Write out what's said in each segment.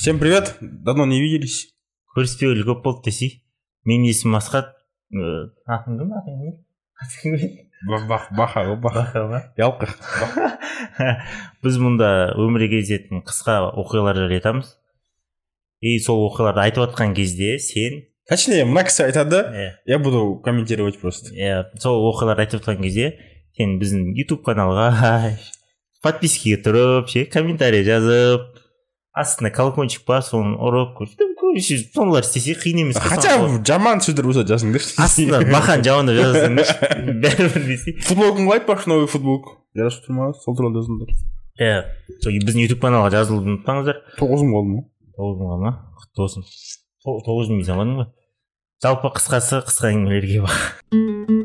Всем привет! Давно не виделись. көріспегелі көп болды десей менің есімім асхат атың кім атың кім баха, ғой, баха. баха Ялқы. біз мұнда өмірге кездесетін қысқа оқиғалар жайлы айтамыз и сол оқиғаларды айтып жатқан кезде сен Точнее, мына кісі айтады, иә я буду комментировать просто. иә сол оқиғаларды айтып жатқан кезде сен біздің ютуб каналға подпискаға тұрып ше комментарий жазып астына колокольчик бар соны ұрып короче сондайлар істесе қиын емес Хотя соны- жаман сөздер болса жазыңдаршы. астына бақан жауында жазасыңдар бәрібір десе Футболкаңды айтпақшы новый футболка. Жарасып тұр ма? Сол туралы жазыңдар. иә сол біздің ютуб каналға жазылуды ұмытпаңыздар Тоғыз мың қалды ма? тоғыз мыңға ма құтты болсын То- тоғыз мың заманың ғой жалпы қысқасы қысқа әңгімелерге бар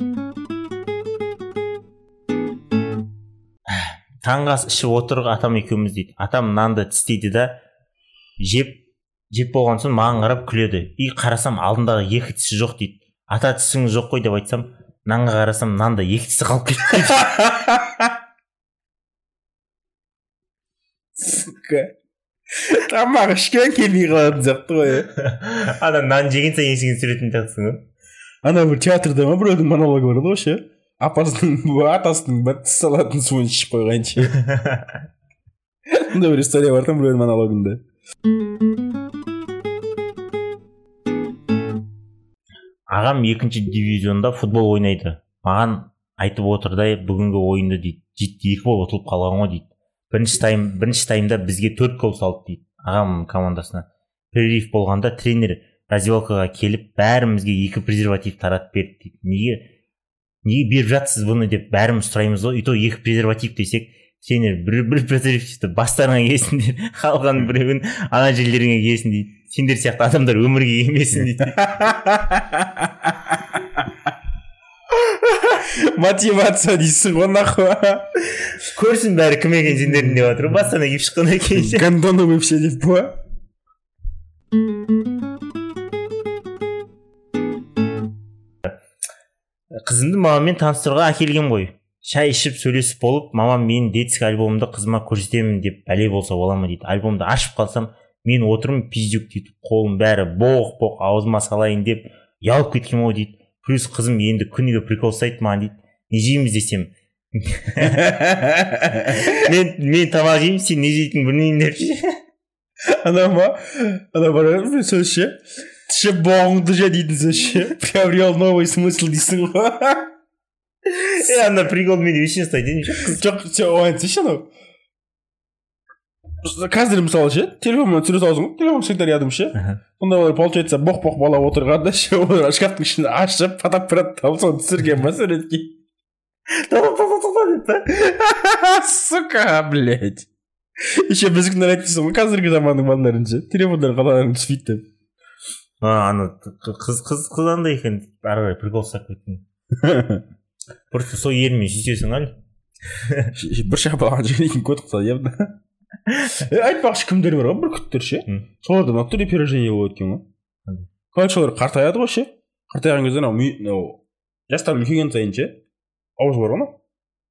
таңғы ас ішіп отырық атам екеуміз дейді атам нанды тістейді да жеп жеп болған соң маған қарап күледі и қарасам алдындағы екі тісі жоқ дейді ата тісіңіз жоқ қой деп айтсам нанға қарасам нанда екі тісі қалып кетті. Тамақ ішкен келмей қалатын сияқты ғой. иә. ана нан жеген сайын есіңе түсіретін сияқтысың ғой Ана бір театрда ма біреудің монологы бар еді ғой ше. Апасының атасының бір тіс салатын суын ішіп қойған ше. Сондай бір история бар там біреудің монологында. ағам екінші дивизионда футбол ойнайды. Маған айтып отыр да бүгінгі ойынды дейді жеті екі болып ұтылып қалған ғой дейді. Бірінші тайм бірінші таймда бізге төрт гол салды дейді ағам командасына. Перерыв болғанда тренер раздевалкаға келіп бәрімізге екі презерватив таратып берді дейді. Неге? Неге беріп жатсыз бұны деп бәріміз сұраймыз ғой и то екі презерватив десек тренер бір бір презервативті бастарыңа киесіңдер қалған біреуін ана жерлеріңе киесің дейді сендер сияқты адамдар өмірге келмесін дейді Мотивация дейсің ғой нахуй. көрсін бәрі кім екенін сендердің деп жатыр ғой бастарына киіп шыққаннан кейін ше. Гондоны вообще деп па? қызымды мамаммен таныстыруға әкелген ғой шай ішіп сөйлесіп болып мамам менің детский альбомымды қызыма көрсетемін деп бәле болса бола ма дейді альбомды ашып қалсам мен отырмын пиздюк дейді қолым бәрі боқ боқ аузыма салайын деп ұялып кеткен ғой дейді плюс қызым енді күніге прикол ұстайды маған дейді не жейміз десем мен мен тамақ жеймін сен не жейтінін білмеймін деп ше. Ана ма? Ана бар ғой бір сөз ше. Тіше боғыңды же дейтін сөз ше. Приобрел новый смысл дейсің ғой. е ана прикол ұстайды ше. қыз Жоқ, сен оған айтсайшы анау. Қазір мысалы ше, телефонмен түсіре саласың ғой, телефон всегда рядом ше. Сонда олар получается боқ боқ бала отырғанда ше олар шкафтың ішін ашып фотоаппарат тауып соны түсірген ба суретке сука блять еще біздікілер айтыпсың ғой қазіргі заманның балаларын ше телефондар қаланың түспейді деп а ана қыз қыз қыз андай екен ары қарай прикол ұстап кеткен. Просто сол ерінмен сүйсесің әлі бір шапалаған жігіт көт қылса явно е айтпақшы кімдер бар ғой бүркіттер ше? Соларда в натуре перерождение болады екен ғой. Короче олар қартаяды ғой ше? Қартайған кезде анау ми- анау жастар үлкейген сайын ше? Ауыз бар ғой анау.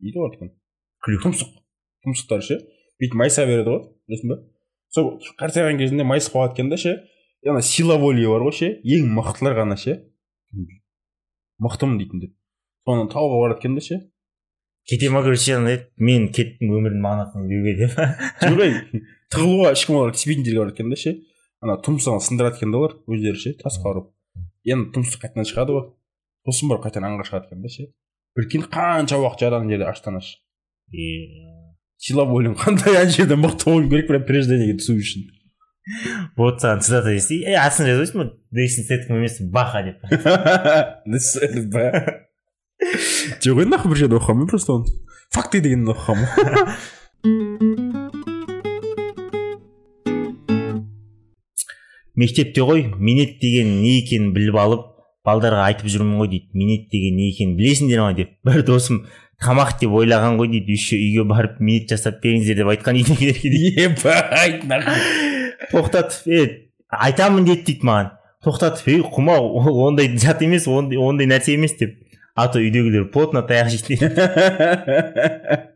Не болады екен. Тұмсық тұмсықтары ше? Бүйтіп майыса береді ғой білесің ба сол қартайған кезінде майысып қалады екен да ше? Ана сила воли бар ғой ше ең мықтылар ғана ше. Мықтымын дейтіндер соны тауға барады екен да ше. Кете ма короче андай мен кеттім өмірдің мағынасын іздеуге деп. Жоқ ей тығылуға ешкім олар тиіспейтін жерге барады екен да ше ана тұмсығын сындырады екен да олар өздері ше тасқа ұрып енді тұмсық қайтадан шығады ғой. Сосын барып қайтадан аңға шығады екен да ше. Прикинь қанша уақыт жататын жерде аштан аш. Сила волең қандай ана жерде мықты болуың керек прям перерождениеге түсу үшін. Вот саған цитата десе е астына жазып қойсын ба дэйсон сеткім емес баха деп жоқ енді нахуй бір жерде оқығанмын просто оны факты дегенді оқығанмын мектепте ғой минет деген не екенін біліп алып балдарға айтып жүрмін ғой дейді. Минет деген не екенін білесіңдер ма деп. Бір досым тамақ деп ойлаған ғой дейді. Еще үйге барып минет жасап беріңіздер деп айтқан екен. Дейді ебать нахуй. тоқтатып е айтамын деді дейді маған. Тоқтатып ей құма ол ондай зат емес ондай, ондай нәрсе емес деп. А то үйдегілер плотно таяқ жейді.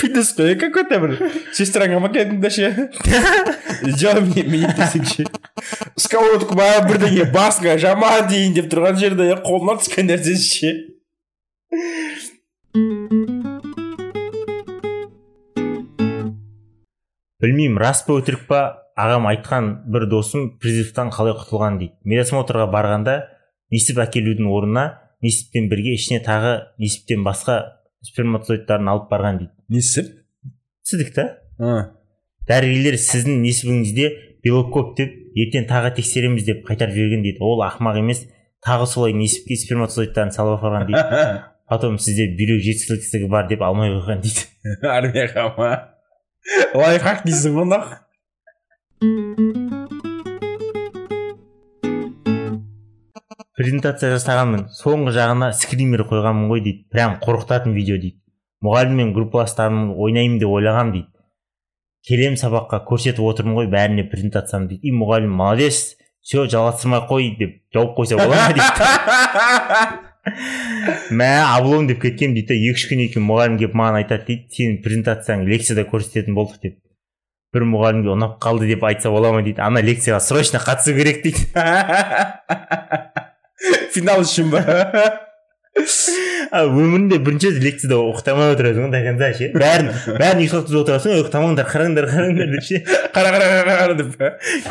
Дейді қой какой то бір сестраңа ма да ше ше сковородка ма бірдеңе басыңа жаман дейін деп тұрған жерде қолынан түскен нәрсесі ше білмеймін рас па өтірік па? Ағам айтқан бір досым призывтан қалай құтылған дейді. Медосмотрға барғанда несіп әкелудің орнына несіппен бірге ішіне тағы несіптен басқа сперматозоидтарын алып барған дейді. Несіп? Түсіндік та? Дәрігерлер сіздің несібіңізде белок көп деп ертең тағы тексереміз деп қайтарып жіберген дейді. Ол ақымақ емес тағы солай несіпке сперматозоидтарын салып апарған дейді. Потом сізде бүйрек жеткіліксіздігі бар деп алмай қойған дейді. Армияға ма? Лайфхак дейсің ғой презентация жасағанмын соңғы жағына скример қойғанмын ғой дейді прям қорқытатын видео дейді мұғаліммен группаластарым ойнаймын деп ойлағам дейді келем сабаққа көрсетіп отырмын ғой бәріне презентациямды дейді и мұғалім молодец все жалғастырмай қой деп жауып қойса бола ма дейді мә облом деп кеткенмін дейді да екі үш күннен кейін мұғалім келіп маған айтады дейді сенің презентацияң лекцияда көрсететін болдық деп. Бір мұғалімге ұнап қалды деп айтса бола ма дейді. Ана лекцияға срочно қатысу керек дейді. Финал үшін ба? А өміріңде бірінші рет лекцияда ұйықтамай отырасың ғой до конца ше? Бәрін бәрін ұйықтатқызып отырасың ұйықтамаңдар қараңдар қараңдар деп ше. Қара қара қара қара деп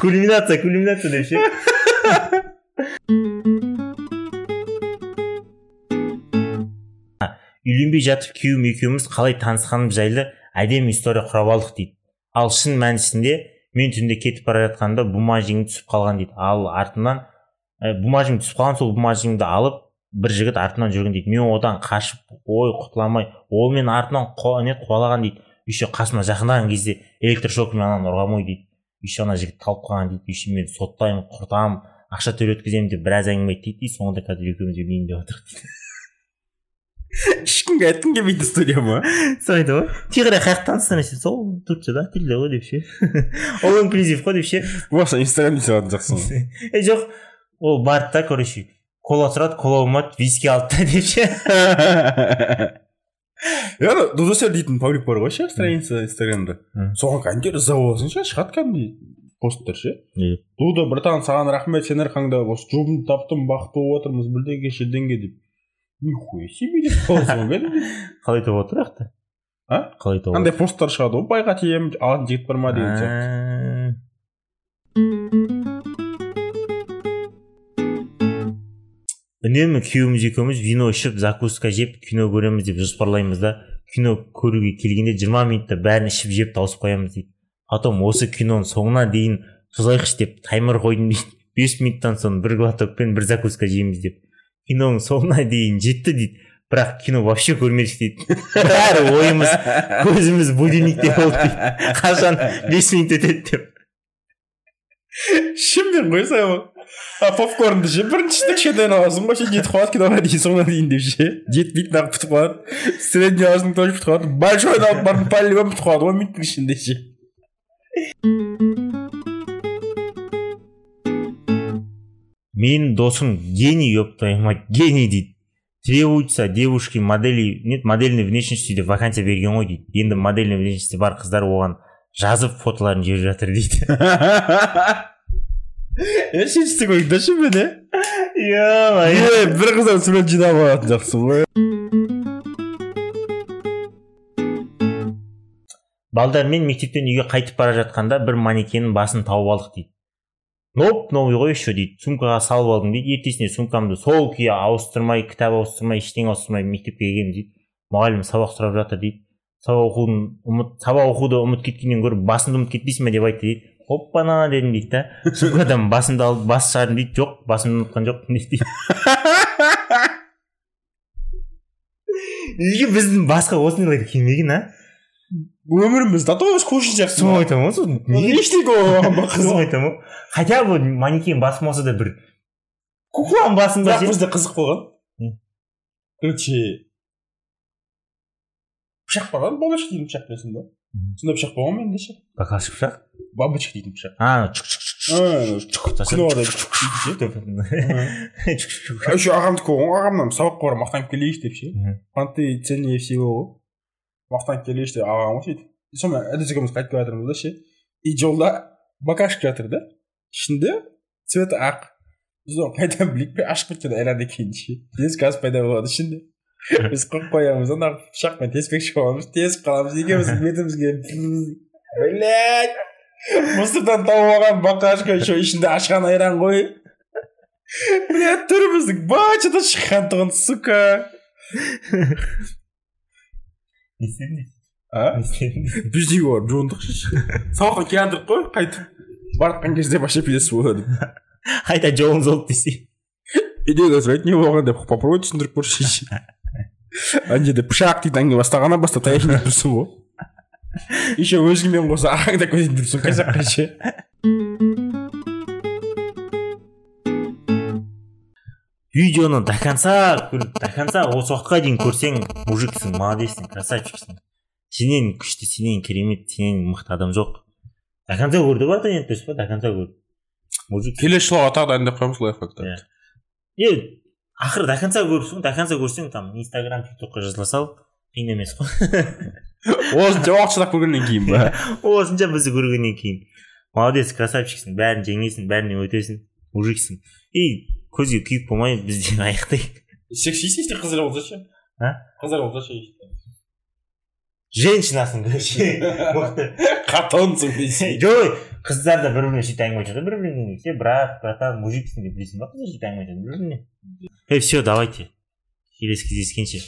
кульминация кульминация деп ше. Үйленбей жатып күйеуім екеуміз қалай танысқанымыз жайлы әдемі история құрап алдық дейді. Ал шын мәнісінде мен түнде кетіп бара жатқанда бумажнигі түсіп қалған дейді. Ал артынан ә, бумажник түсіп қалған сол бумажнигімді алып бір жігіт артынан жүрген дейді. Мен одан қашып ой құтыла алмай ол мені артынан не қуалаған дейді. Еще қасыма жақындаған кезде электрошокермен ананы ұрғанмын ғой дейді. Еще ана жігіт талып қалған дейді. Еще мен соттаймын құртамын ақша төлеткіземін деп біраз әңгіме айтты дейді. Соңында қазір екеуміз үйленейін деп дейді. Ешкімге айтқың келмейді история ма сол айтады ғой тихоря қай жақта таныстың десе сол турцияда тілде ғой деп ше ол инклюзив қой деп ше болмаса инстаграмда салатын жақсың ғой жоқ ол барды да короче кола сұрады кола болмады виски алды да деп ше ана дудосер дейтін паблик бар ғой ше страница инстаграмда соған кәдімгідей ырза боласың ше шығады кәдімгідей посттар ше дуда братан саған рахмет сен арқаңда осы жұбымды таптым бақытты болып отырмыз бірдеңе шердеңе деп нихуя себе деп қаласың ғой қалай тауып отыр жақта а? Қалай тауып андай посттар шығады ғой байға тиемін алатын жігіт бар ма деген сияқты. Үнемі күйеуіміз екеуміз вино ішіп закуска жеп кино көреміз деп жоспарлаймыз да. Кино көруге келгенде жиырма минутта бәрін ішіп жеп тауысып қоямыз дейді. Потом осы киноның соңына дейін созайықшы деп таймер қойдым дейді. Бес минуттан соң бір глотокпен бір закуска жейміз деп. Киноның соңына дейін жетті дейді. Бірақ кино вообще көрмедік дейді. Бәрі ойымыз көзіміз будильникте болды дейді. Қашан бес минут өтеді деп. Ішіммен қойса а попкорнды ше біріншісінде кішкентайын аласың ғой сен жетіп қалады киноға дейін соңына дейін деп ше? Жетпейді нағып бітіп қалады. Средний аласың тоже бітіп қалады. Большойды алып бардың по любому бітіп қалады он минуттың ішінде ше? Менің досым гений еб твою мать гений дейді требуются девушки модели нет модельной внешности деп вакансия берген ғой дейді енді модельный внешности бар қыздар оған жазып фотоларын жіберіп жатыр дейді е шешсең ойыңдашы мен бір қыздан сурет жинап алатын жақсың ғой балдармен мектептен үйге қайтып бара жатқанда бір манекеннің басын тауып алдық дейді новый новый ғой еще дейді сумкаға салып алдым дейді ертесіне сумкамды сол күйі ауыстырмай кітап ауыстырмай ештеңе ауыстырмай мектепке келгенмін дейді мұғалім сабақ сұрап жатыр дейді сабақ оқудың ұмыт сабақ оқуды ұмытып кеткеннен гөрі басыңды ұмытып кетпейсің ба деп айтты дейді оппана дедім дейді да сумкадан басымды алып бас шығардым дейді жоқ басымды ұмытқан жоқпын дейді неге біздің басқа осындайлар келмеген а өміріміз до того скучный сияқты соны айтамын ғой сосын неге ештеңе ба соны айтамын ғой хотя бы манекен басым болса да бір кукланың басында бірақ бізде қызық болған короче пышақ бар ғой бабочка дейтін пышақ білесің ба сондай пышақ болған менде ше бокалшық пышақ бабочка дейтін пышақ а чук чук еще ағамдікі болған ғой ағамнан сабаққа барып мақтанып келейінші деп ше понты ценнее всего ғой уақыттан келе іште ағам ғой сөйтіп сонымен әдес екеуміз қайтып келе жатырмыз да ше и жолда баклажка жатыр да ішінде цветі ақ біз оны қайдан білейік пе ашып кеткен айран екенін ше тез газ пайда болады ішінде біз қойып қоямыз ана пышақпен теспекші боламыз тесіп қаламыз екеуміз бетімізге блять мусордан тауып алған баклажка еще ішінде ашқан айран ғой блять түріміздің бачыда шыққан тұғын сука не а не істедің біз үйге барып жуындық ше сабаққа келе қой қайтып баратқан кезде вообще пиздец болады қайта жолыңыз болды десе үйдегі сұрайды не болған деп попробуй түсіндіріп көрші ана жерде пышақ дейді әңгіме бастағаннан бастап таяқшын деп тұрсың ғой еще өзіңмен қоса ағаңды да көтертіп тұрсың қай жаққа ше видеоны до конца до конца осы уақытқа дейін көрсең мужиксің молодецсің красавчиксің. Сенен күшті сенен керемет сенен мықты адам жоқ. До конца көр деп жатыр енді дұрыс па до конца көр мужик. Келесі жылға тағы дайындап қоямыз лайфхактар Иә. е ақыры до конца көрсің до конца көрсең там инстаграм тик токқа жазыла сал қиын емес қой. Осынша уақыт шыдап көргеннен кейін ба осынша бізді көргеннен кейін. Молодец красавчиксің бәрін жеңесің бәрінен өтесің мужиксің. И көзге күйік болмай біз де аяқтайық секси если қыздар болса ше? А? Қыздар болса ше женщинасың короче мықты қатонсың дейсің. Жоқ қыздар да бір біріне сөйтіп әңгіме айтады бір біріне сен брат братан мужиксің деп білесің ба қыздар сөйтіп әңгіме айтады бір біріне е все давайте. Келесі кездескенше.